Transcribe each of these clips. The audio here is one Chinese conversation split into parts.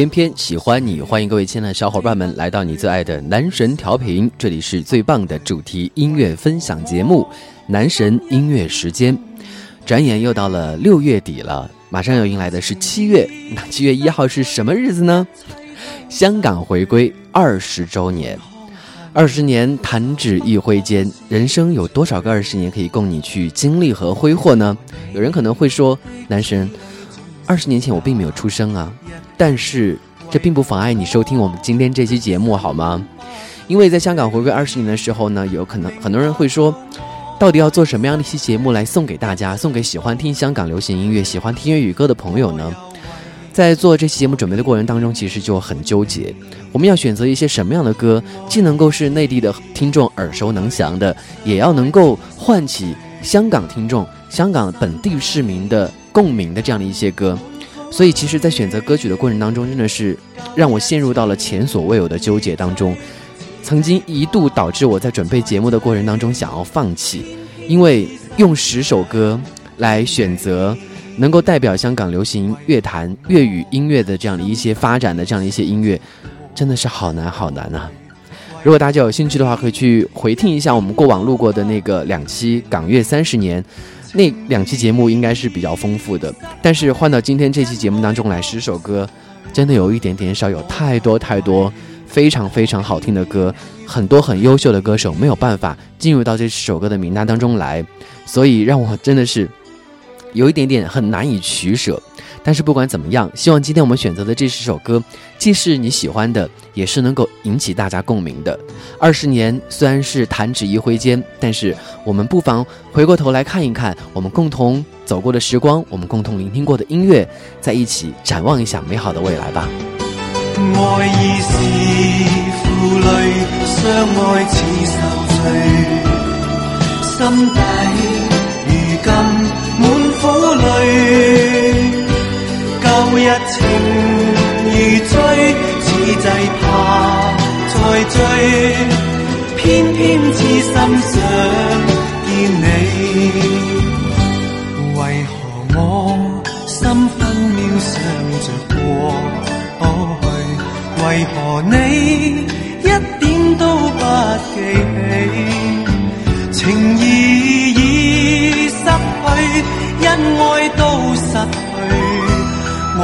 偏偏喜欢你，欢迎各位亲爱的小伙伴们来到你最爱的男神调频，这里是最棒的主题音乐分享节目——男神音乐时间。转眼又到了六月底了，马上要迎来的是七月。那七月一号是什么日子呢？香港回归二十周年，二十年弹指一挥间，人生有多少个二十年可以供你去经历和挥霍呢？有人可能会说，男神。二十年前我并没有出生啊，但是这并不妨碍你收听我们今天这期节目好吗？因为在香港回归二十年的时候呢，有可能很多人会说，到底要做什么样的一期节目来送给大家，送给喜欢听香港流行音乐、喜欢听粤语歌的朋友呢？在做这期节目准备的过程当中，其实就很纠结，我们要选择一些什么样的歌，既能够是内地的听众耳熟能详的，也要能够唤起香港听众、香港本地市民的。共鸣的这样的一些歌，所以其实，在选择歌曲的过程当中，真的是让我陷入到了前所未有的纠结当中。曾经一度导致我在准备节目的过程当中想要放弃，因为用十首歌来选择能够代表香港流行乐坛粤语音乐的这样的一些发展的这样的一些音乐，真的是好难好难呐！如果大家有兴趣的话，可以去回听一下我们过往录过的那个两期《港乐三十年》。那两期节目应该是比较丰富的，但是换到今天这期节目当中来，十首歌真的有一点点少，有太多太多非常非常好听的歌，很多很优秀的歌手没有办法进入到这首歌的名单当中来，所以让我真的是有一点点很难以取舍。但是不管怎么样，希望今天我们选择的这十首歌，既是你喜欢的，也是能够引起大家共鸣的。二十年虽然是弹指一挥间，但是我们不妨回过头来看一看我们共同走过的时光，我们共同聆听过的音乐，在一起展望一下美好的未来吧。爱已是负累，相爱似受罪，心底。旧日情如醉，此际怕再追。偏偏痴心想见你，为何我心分秒想着过去？为何你一点都不记起？情义已失去，恩爱。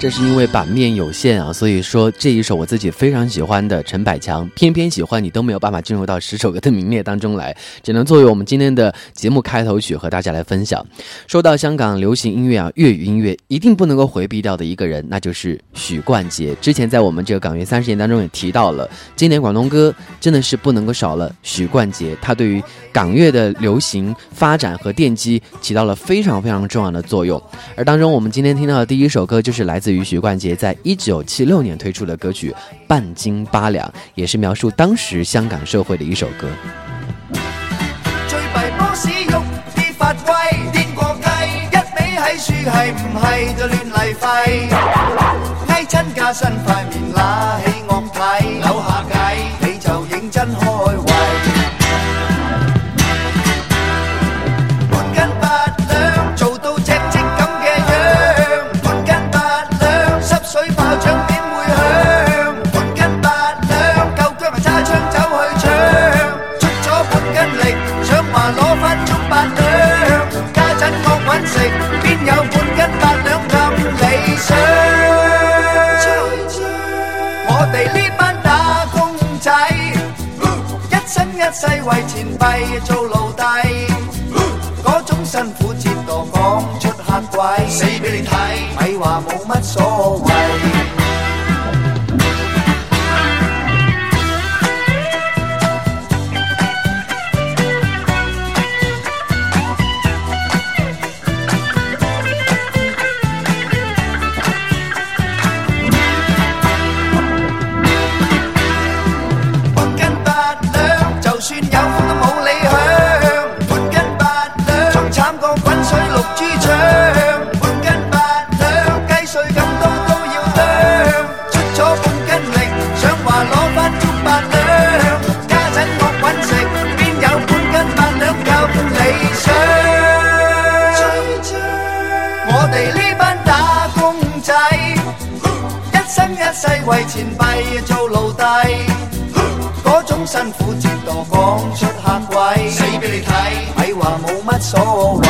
这是因为版面有限啊，所以说这一首我自己非常喜欢的陈百强，偏偏喜欢你都没有办法进入到十首歌的名列当中来，只能作为我们今天的节目开头曲和大家来分享。说到香港流行音乐啊，粤语音乐一定不能够回避掉的一个人，那就是许冠杰。之前在我们这个港乐三十年当中也提到了，今年广东歌真的是不能够少了许冠杰，他对于港乐的流行发展和奠基起到了非常非常重要的作用。而当中我们今天听到的第一首歌就是来自。于许冠杰在一九七六年推出的歌曲《半斤八两》，也是描述当时香港社会的一首歌。为钱币做奴隶，嗰种辛苦折堕，讲出吓鬼，死俾你睇，咪话冇乜所谓。世为前辈做奴隶，嗰种辛苦折堕讲出客位，死俾你睇，咪话冇乜所谓。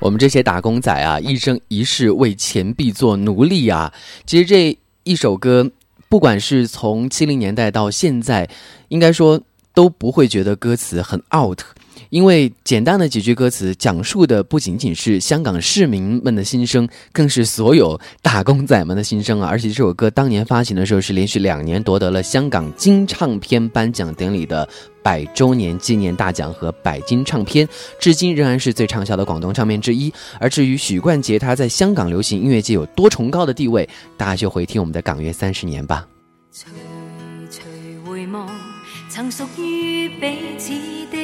我们这些打工仔啊，一生一世为钱币做奴隶啊！其实这一首歌，不管是从七零年代到现在，应该说都不会觉得歌词很 out。因为简单的几句歌词，讲述的不仅仅是香港市民们的心声，更是所有打工仔们的心声啊！而且这首歌当年发行的时候，是连续两年夺得了香港金唱片颁奖典礼的百周年纪念大奖和百金唱片，至今仍然是最畅销的广东唱片之一。而至于许冠杰他在香港流行音乐界有多崇高的地位，大家就回听我们的《港乐三十年》吧。曾属于彼此的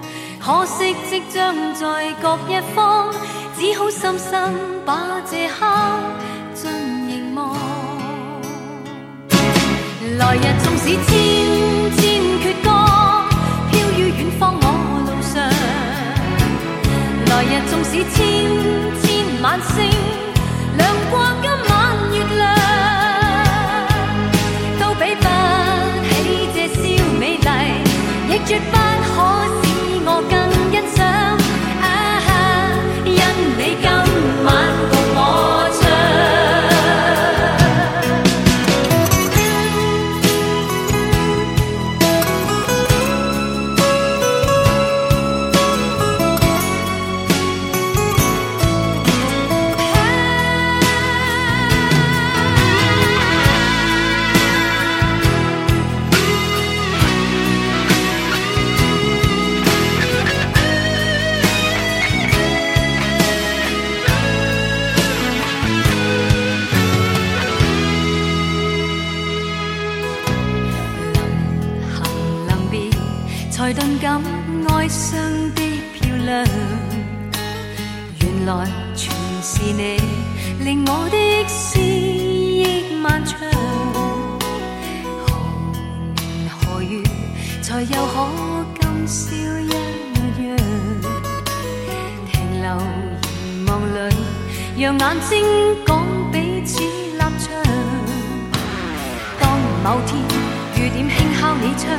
可惜即将在各一方，只好深深把这刻尽凝望。来日纵使千千阙歌，飘于远方我路上。来日纵使千千晚星。用眼睛讲彼此立场。当某天雨点轻敲你窗，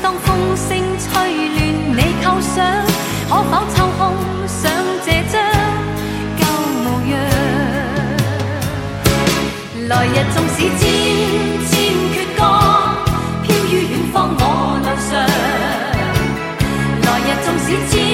当风声吹乱你构想，可否抽空想这张旧模样？来日纵使千千阙歌，飘于远方我路上。来日纵使千。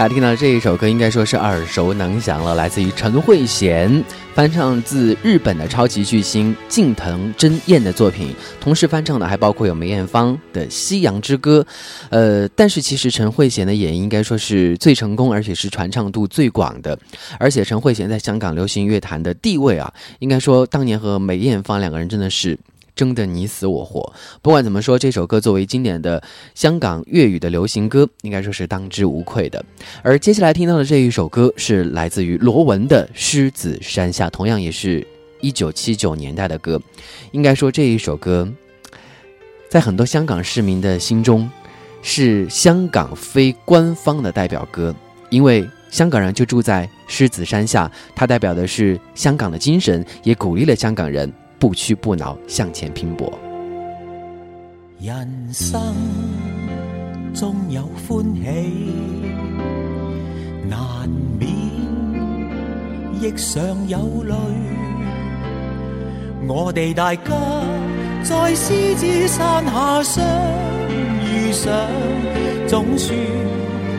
大家听到这一首歌，应该说是耳熟能详了。来自于陈慧娴翻唱自日本的超级巨星近藤真彦的作品，同时翻唱的还包括有梅艳芳的《夕阳之歌》。呃，但是其实陈慧娴演也应该说是最成功，而且是传唱度最广的。而且陈慧娴在香港流行乐坛的地位啊，应该说当年和梅艳芳两个人真的是。争得你死我活。不管怎么说，这首歌作为经典的香港粤语的流行歌，应该说是当之无愧的。而接下来听到的这一首歌是来自于罗文的《狮子山下》，同样也是一九七九年代的歌。应该说这一首歌在很多香港市民的心中是香港非官方的代表歌，因为香港人就住在狮子山下，它代表的是香港的精神，也鼓励了香港人。不屈不挠，向前拼搏。人生总有欢喜，难免亦常有泪。我哋大家在狮子山下相遇上，总算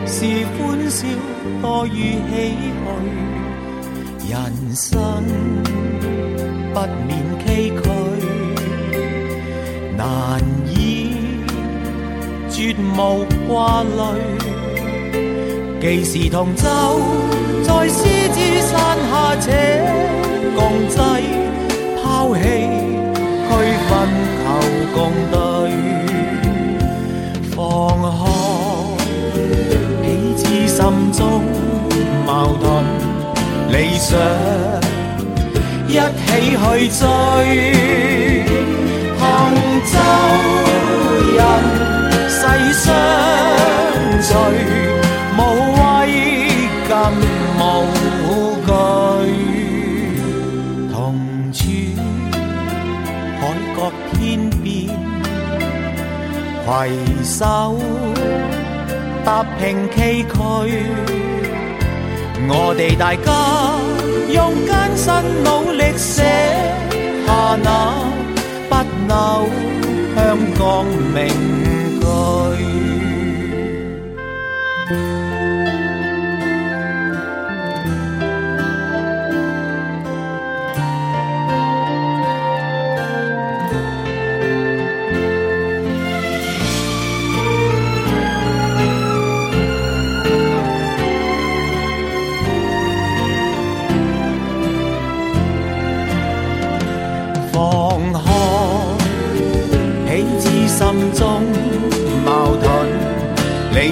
是欢笑多于唏嘘。人生。不免崎岖，难以绝无挂虑。既是同舟，在狮子山下且共济，抛弃区分求共对，放开，彼此心中矛盾理想。一起去追，杭州人世相随，无畏更无惧。同处海角天边，携手踏平崎岖。我哋大家。用艰辛努力写下那不朽香港名句。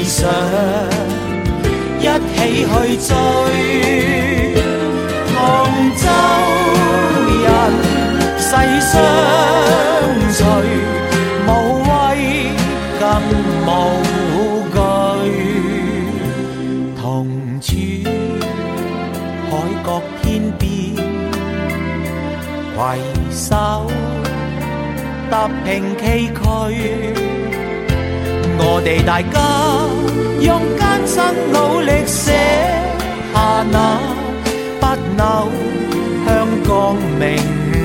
想一起去追，同舟人世相随，无畏更无惧。同处海角天边，携手踏平崎岖。我哋大家用艰辛努力写下那不朽香港名句。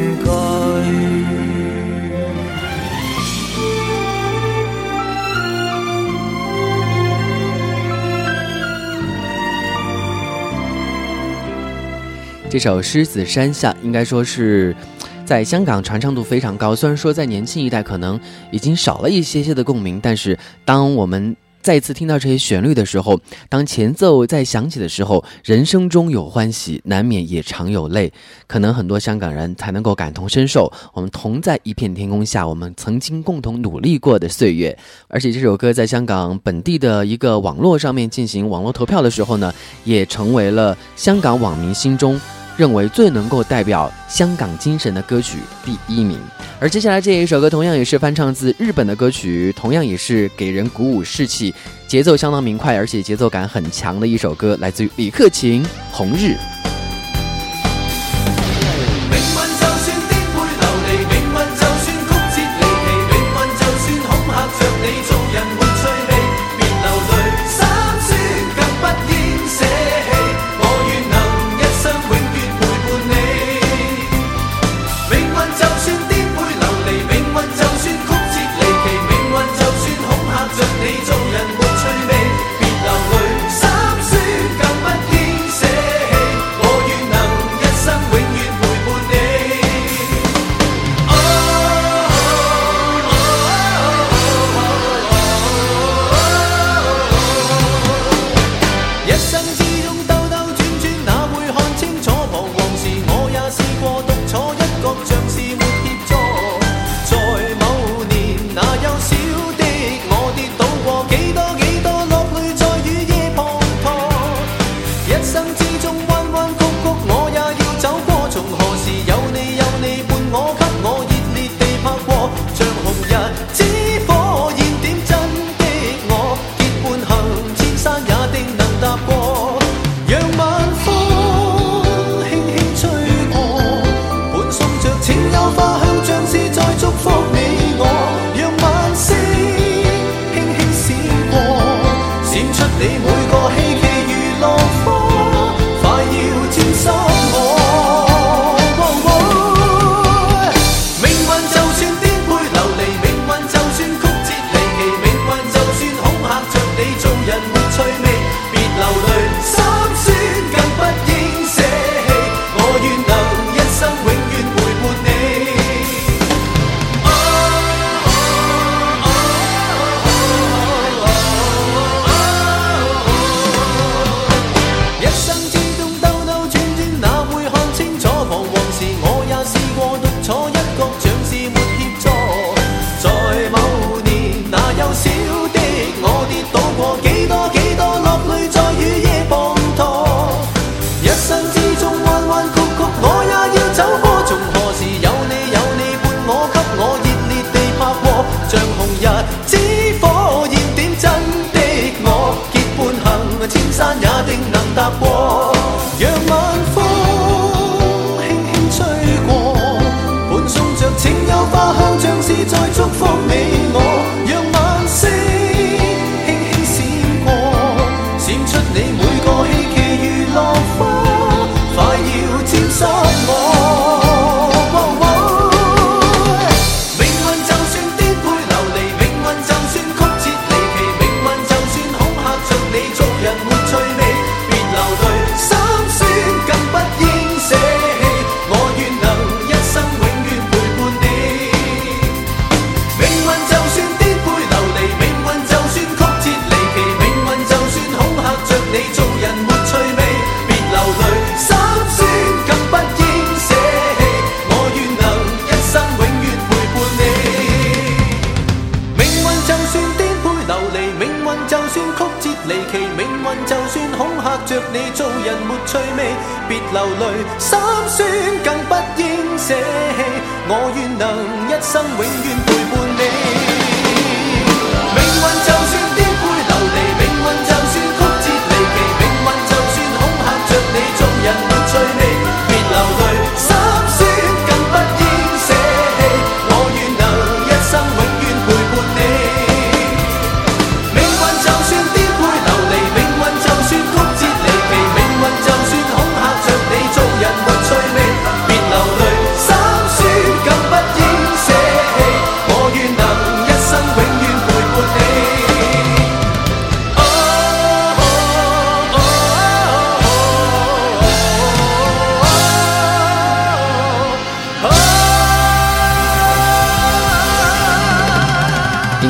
这首《狮子山下》应该说是。在香港传唱度非常高，虽然说在年轻一代可能已经少了一些些的共鸣，但是当我们再次听到这些旋律的时候，当前奏在响起的时候，人生中有欢喜，难免也常有泪，可能很多香港人才能够感同身受。我们同在一片天空下，我们曾经共同努力过的岁月，而且这首歌在香港本地的一个网络上面进行网络投票的时候呢，也成为了香港网民心中。认为最能够代表香港精神的歌曲第一名，而接下来这一首歌同样也是翻唱自日本的歌曲，同样也是给人鼓舞士气、节奏相当明快而且节奏感很强的一首歌，来自于李克勤《红日》。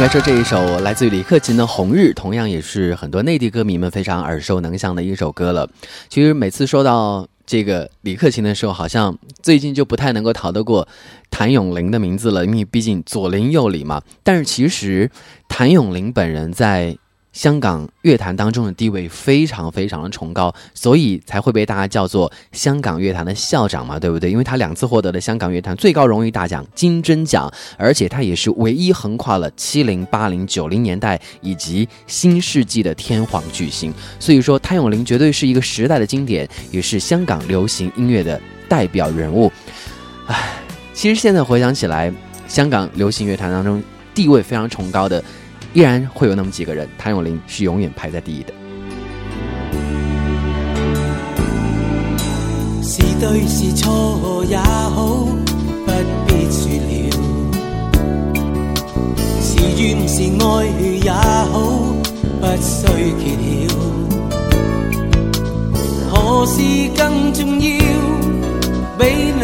来说这一首来自于李克勤的《红日》，同样也是很多内地歌迷们非常耳熟能详的一首歌了。其实每次说到这个李克勤的时候，好像最近就不太能够逃得过谭咏麟的名字了，因为毕竟左邻右里嘛。但是其实谭咏麟本人在。香港乐坛当中的地位非常非常的崇高，所以才会被大家叫做香港乐坛的校长嘛，对不对？因为他两次获得了香港乐坛最高荣誉大奖金针奖，而且他也是唯一横跨了七零、八零、九零年代以及新世纪的天皇巨星。所以说，谭咏麟绝对是一个时代的经典，也是香港流行音乐的代表人物。唉，其实现在回想起来，香港流行乐坛当中地位非常崇高的。依然会有那么几个人，谭咏麟是永远排在第一的。是对是错也好，不必说了；是怨是爱也好，不需揭晓。何事更重要？比。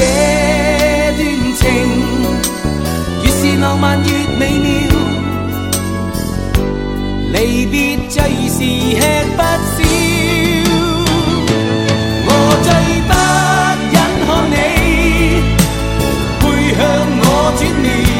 这段情，越是浪漫越美妙，离别最是吃不消。我最不忍看你背向我转面。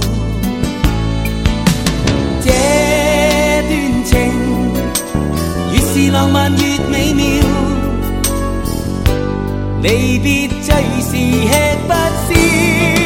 浪漫越美妙，离别最是吃不消。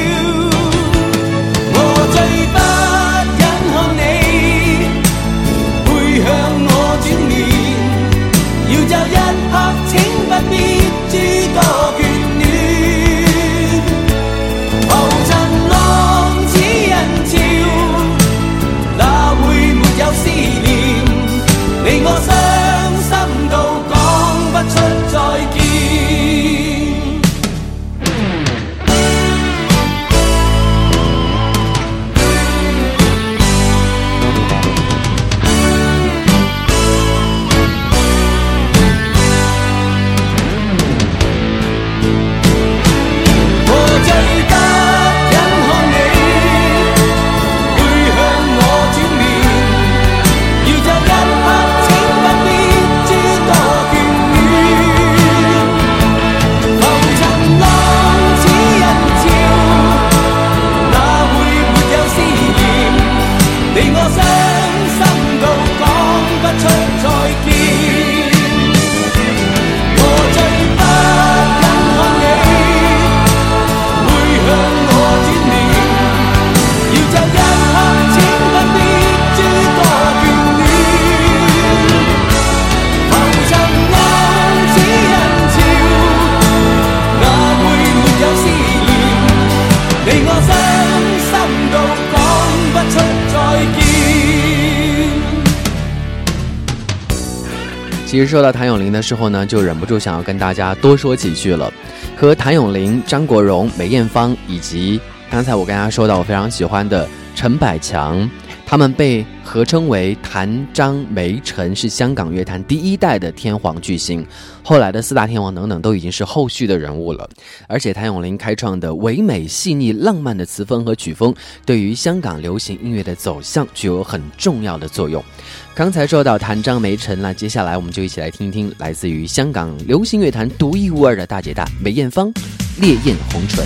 其实说到谭咏麟的时候呢，就忍不住想要跟大家多说几句了。和谭咏麟、张国荣、梅艳芳以及刚才我跟大家说到我非常喜欢的陈百强，他们被。合称为谭张梅陈，是香港乐坛第一代的天皇巨星，后来的四大天王等等都已经是后续的人物了。而且谭咏麟开创的唯美、细腻、浪漫的词风和曲风，对于香港流行音乐的走向具有很重要的作用。刚才说到谭张梅陈，那接下来我们就一起来听一听来自于香港流行乐坛独一无二的大姐大梅艳芳《烈焰红唇》。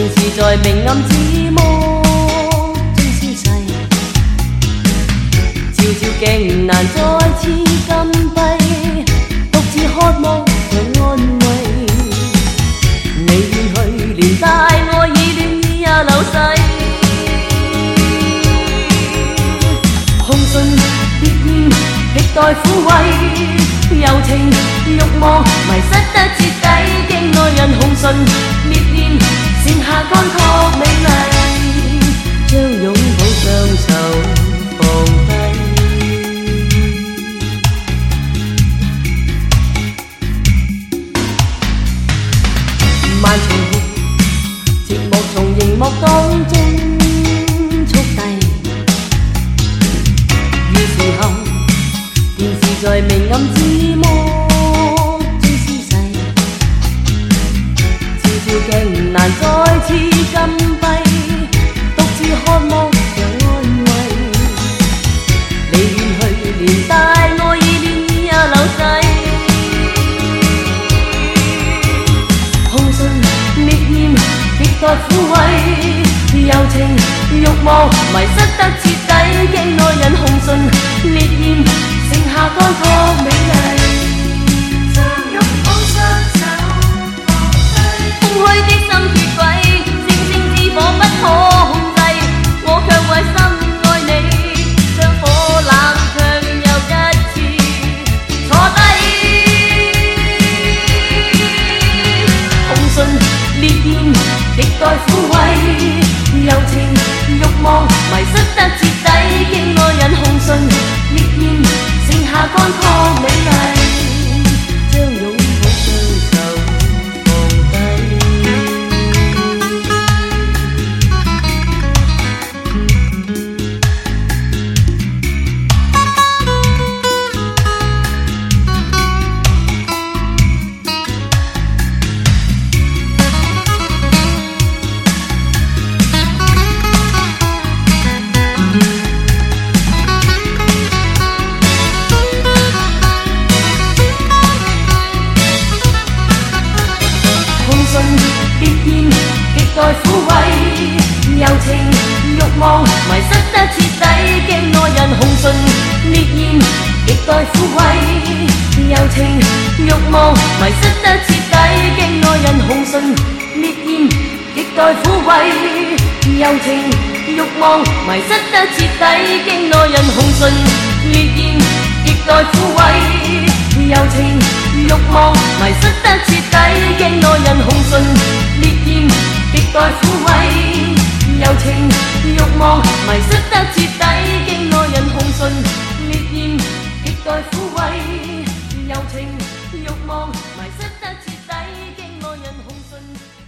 現時在明暗指魔中消逝，照照鏡難再次禁閉，獨自渴望佢安慰。你遠去，連帶我已戀意也流逝。空信別念，歷代苦慰，柔情慾望迷失得徹底，經愛人紅唇。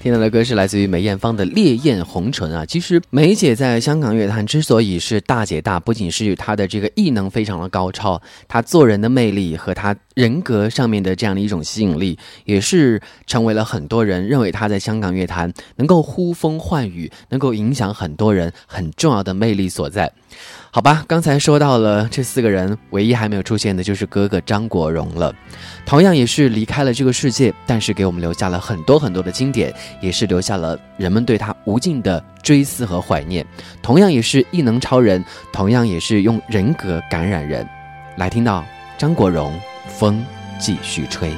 听到的歌是来自于梅艳芳的《烈焰红唇》啊！其实梅姐在香港乐坛之所以是大姐大，不仅是她的这个艺能非常的高超，她做人的魅力和她人格上面的这样的一种吸引力，也是成为了很多人认为她在香港乐坛能够呼风唤雨、能够影响很多人很重要的魅力所在。好吧，刚才说到了这四个人，唯一还没有出现的就是哥哥张国荣了。同样也是离开了这个世界，但是给我们留下了很多很多的经典，也是留下了人们对他无尽的追思和怀念。同样也是异能超人，同样也是用人格感染人。来听到张国荣，风继续吹。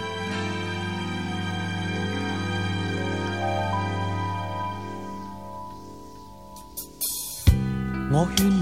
我劝。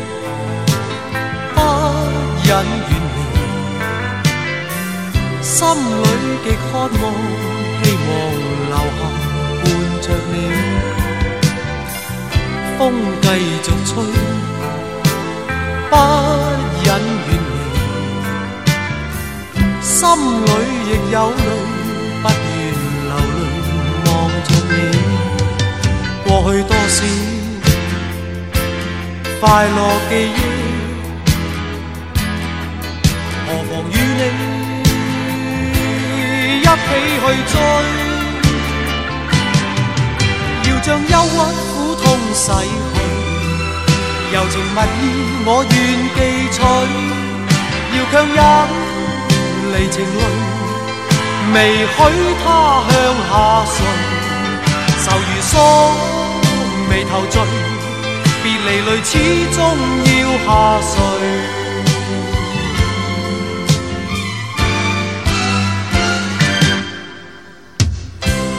人遠離，心裏極渴望，希望留下伴着你。風繼續吹，不忍遠離，心裏亦有淚，不願流淚望着你。過去多少快樂記憶。起去追，要將憂鬱苦痛洗去，柔情蜜意我願記取，要強忍離情淚，未許它向下垂，愁如鎖未投醉，別離淚始終要下垂。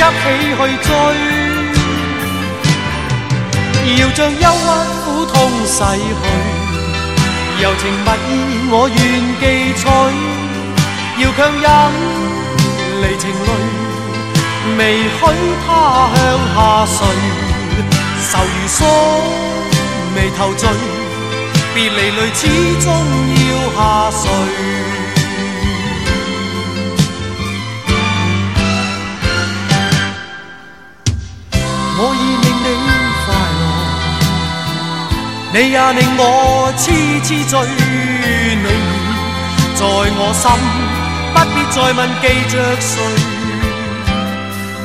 起去追，要將憂鬱苦痛洗去，柔情蜜意我願記取，要強忍離情淚，未許它向下垂，愁如鎖未透醉，別離淚始終要下垂。我已令你快樂，你也令我痴痴醉。你已在我心，不必再問記着誰，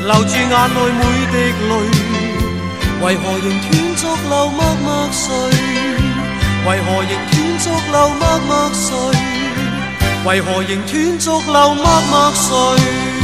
留住眼內每滴淚。為何仍斷續流默默睡？為何仍斷續流默默睡？為何仍斷續流默默睡？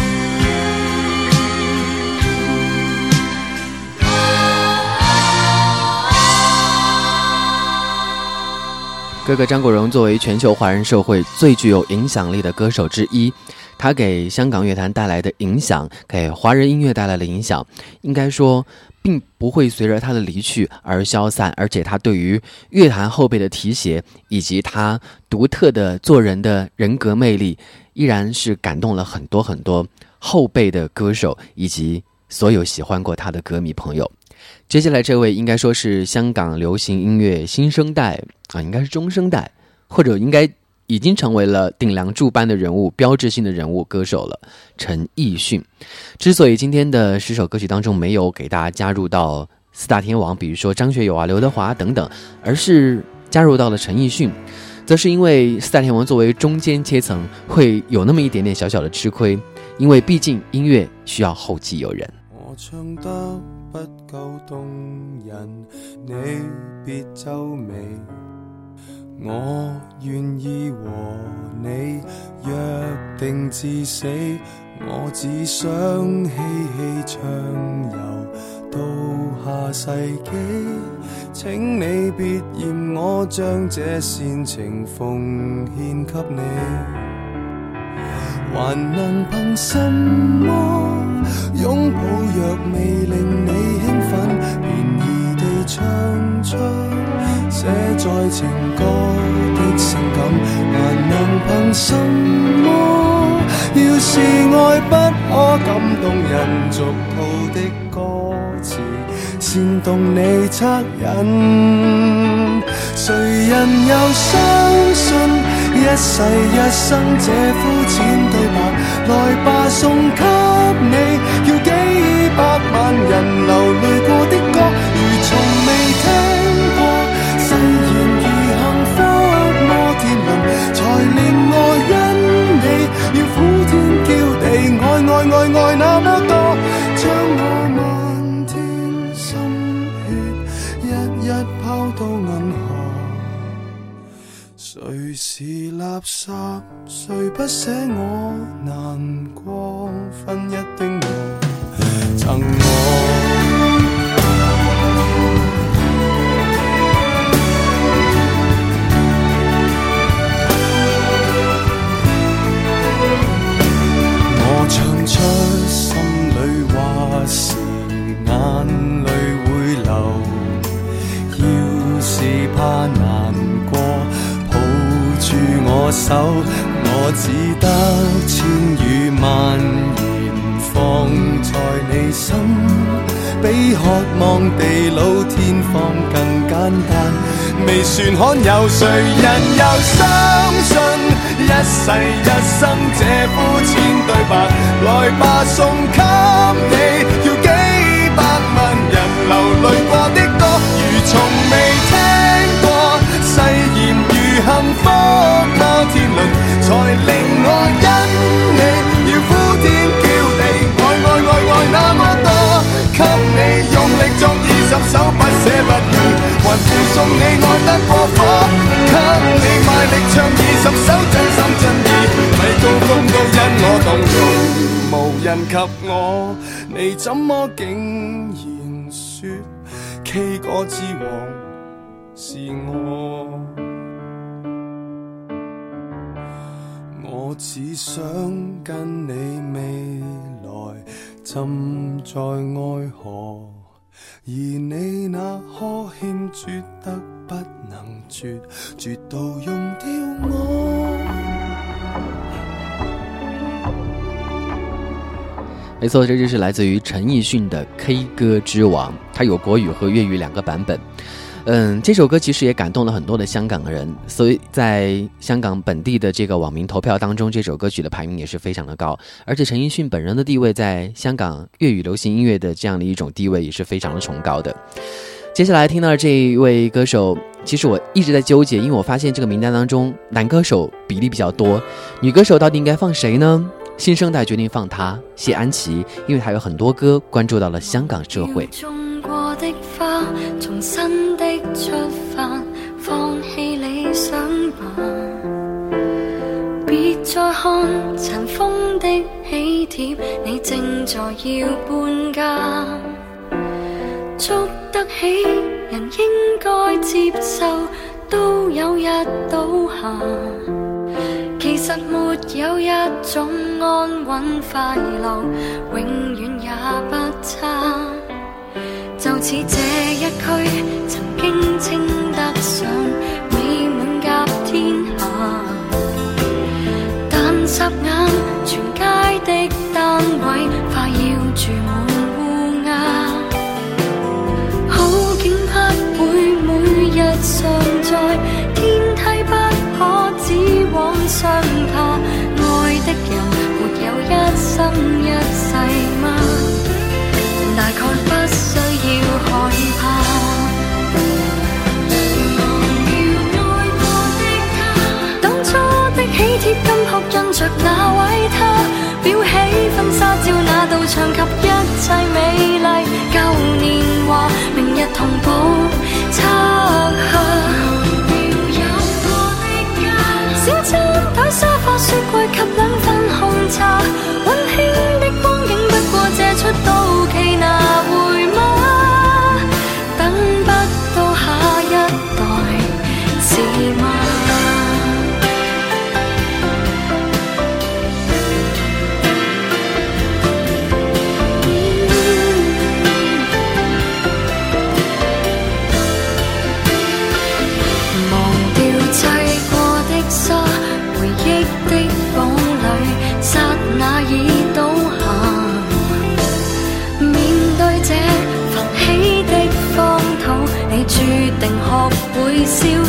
哥哥张国荣作为全球华人社会最具有影响力的歌手之一，他给香港乐坛带来的影响，给华人音乐带来的影响，应该说并不会随着他的离去而消散。而且他对于乐坛后辈的提携，以及他独特的做人的人格魅力，依然是感动了很多很多后辈的歌手以及所有喜欢过他的歌迷朋友。接下来这位应该说是香港流行音乐新生代啊，应该是中生代，或者应该已经成为了顶梁柱般的人物、标志性的人物歌手了——陈奕迅。之所以今天的十首歌曲当中没有给大家加入到四大天王，比如说张学友啊、刘德华等等，而是加入到了陈奕迅，则是因为四大天王作为中间阶层会有那么一点点小小的吃亏，因为毕竟音乐需要后继有人。我唱到。不够动人，你别皱眉。我愿意和你约定至死。我只想嬉戏畅游到下世纪，请你别嫌我将这煽情奉献给你。还能凭什么拥抱？若未令你兴奋，便宜地唱出写在情歌的性感，还能凭什么？要是爱不可感动人，俗套的歌词煽动你恻隐，谁人又相信？一世一生，这肤浅对白，来吧，送给你。要几百万人流泪过的歌，如从未。十圾谁不舍我难过，分一丁毫赠我。我唱出心里话时，眼泪会流，要是怕。手，我只得千语万言放在你心，比渴望地老天荒更简单。未算罕有，谁人又相信一世一生这肤浅对白？来吧，送给你，要几百万人流泪。十首不舍不弃，还附送你爱得过火，给你卖力唱二十首真心真意，迷倒公都因我动容，无人及我，你怎么竟然说 K 歌之王是我？我只想跟你未来浸在爱河。而你那呵欠绝得不能绝，绝到用掉我。没错，这就是来自于陈奕迅的《K 歌之王》，它有国语和粤语两个版本。嗯，这首歌其实也感动了很多的香港人，所以在香港本地的这个网民投票当中，这首歌曲的排名也是非常的高。而且陈奕迅本人的地位，在香港粤语流行音乐的这样的一种地位，也是非常的崇高的。接下来听到这一位歌手，其实我一直在纠结，因为我发现这个名单当中男歌手比例比较多，女歌手到底应该放谁呢？新生代决定放她谢安琪，因为她有很多歌关注到了香港社会。过的花，从新的出发，放弃理想吧。别再看尘封的喜帖，你正在要搬家。捉得起，人应该接受，都有日倒下。其实没有一种安稳快乐。she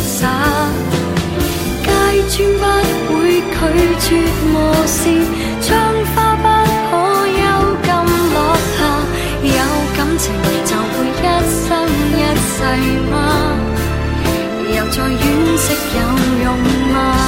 洒，街砖不会拒绝磨蚀，窗花不可幽禁落下。有感情就会一生一世吗？又再惋惜有用抱。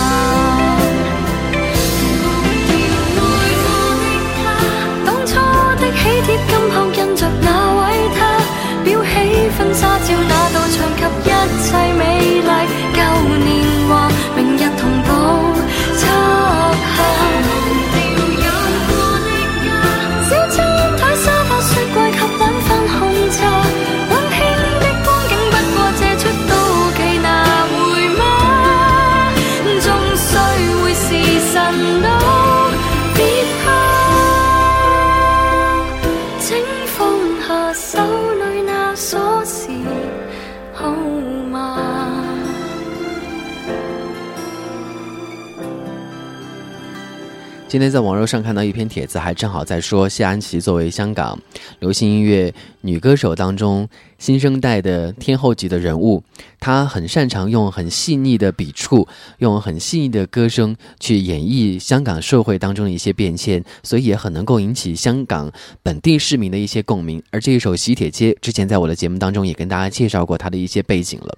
今天在网络上看到一篇帖子，还正好在说谢安琪作为香港流行音乐女歌手当中新生代的天后级的人物，她很擅长用很细腻的笔触，用很细腻的歌声去演绎香港社会当中的一些变迁，所以也很能够引起香港本地市民的一些共鸣。而这一首《喜帖街》之前在我的节目当中也跟大家介绍过它的一些背景了，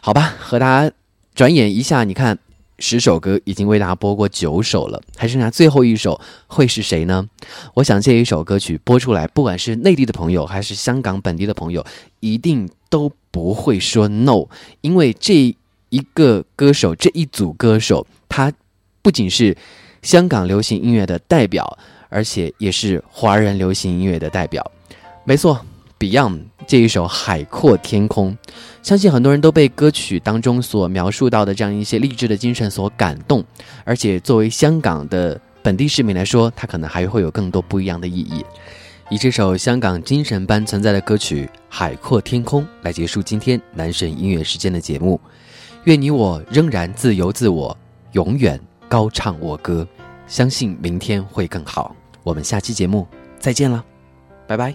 好吧，和大家转眼一下，你看。十首歌已经为大家播过九首了，还剩下最后一首会是谁呢？我想这一首歌曲播出来，不管是内地的朋友还是香港本地的朋友，一定都不会说 no，因为这一个歌手这一组歌手，他不仅是香港流行音乐的代表，而且也是华人流行音乐的代表。没错，Beyond。这一首《海阔天空》，相信很多人都被歌曲当中所描述到的这样一些励志的精神所感动。而且作为香港的本地市民来说，它可能还会有更多不一样的意义。以这首香港精神般存在的歌曲《海阔天空》来结束今天男神音乐时间的节目。愿你我仍然自由自我，永远高唱我歌，相信明天会更好。我们下期节目再见了，拜拜。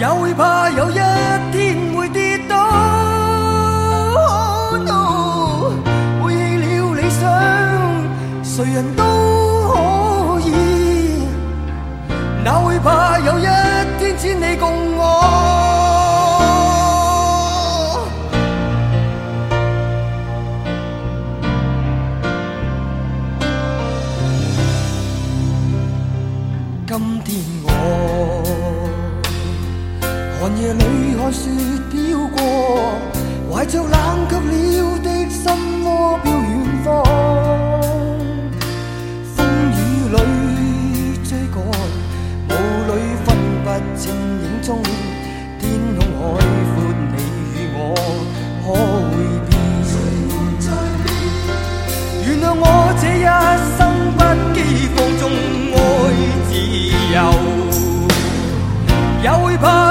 也会怕有一天会跌倒。背了理想，谁人都可以。哪会怕有一天只你共我？今天我。寒夜里看雪飘过，怀着冷却了的心窝，飘远方。风雨里追赶，雾里分不清影踪。天空海阔，你与我可会变？原谅我这一生不羁放纵爱自由，也会怕。